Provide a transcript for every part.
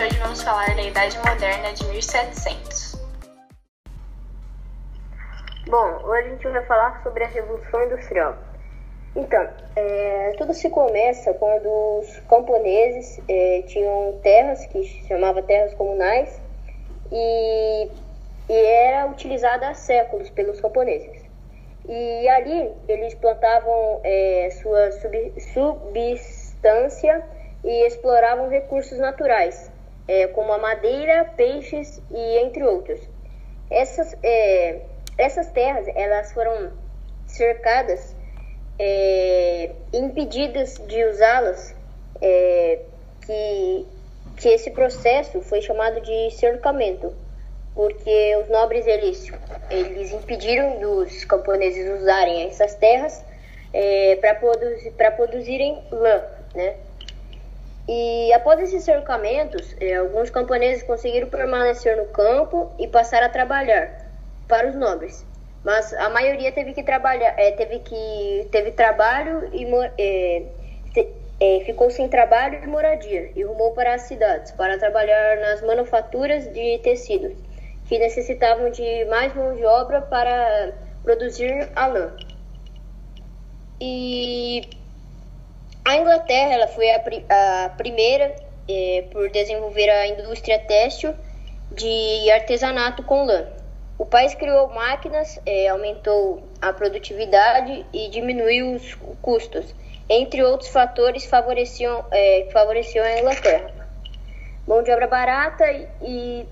hoje vamos falar da Idade Moderna de 1700. Bom, hoje a gente vai falar sobre a Revolução Industrial. Então, é, tudo se começa quando os camponeses é, tinham terras, que se chamava terras comunais, e, e era utilizada há séculos pelos camponeses. E ali eles plantavam é, sua sub, substância e exploravam recursos naturais, é, como a madeira, peixes e entre outros. Essas, é, essas terras elas foram cercadas é, impedidas de usá-las, é, que, que esse processo foi chamado de cercamento, porque os nobres eles, eles impediram dos camponeses usarem essas terras é, para produzir, produzirem lã, né? E após esses cercamentos, é, alguns camponeses conseguiram permanecer no campo e passar a trabalhar para os nobres. Mas a maioria teve que trabalhar, é, teve que teve trabalho e te, é, ficou sem trabalho e moradia e rumou para as cidades para trabalhar nas manufaturas de tecidos que necessitavam de mais mão de obra para produzir a lã. E a Inglaterra ela foi a, a primeira é, por desenvolver a indústria têxtil de artesanato com lã. O país criou máquinas, é, aumentou a produtividade e diminuiu os custos, entre outros fatores favoreciam, é, favoreciam a Inglaterra. Mão de obra barata e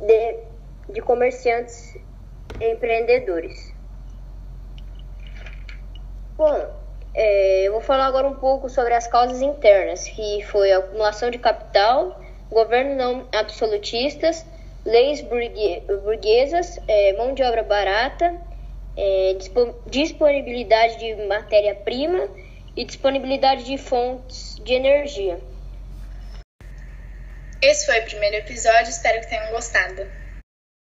de, de comerciantes empreendedores. Bom, é, eu vou falar agora um pouco sobre as causas internas, que foi a acumulação de capital, governo não absolutistas, leis burguesas, é, mão de obra barata, é, disponibilidade de matéria-prima e disponibilidade de fontes de energia. Esse foi o primeiro episódio, espero que tenham gostado.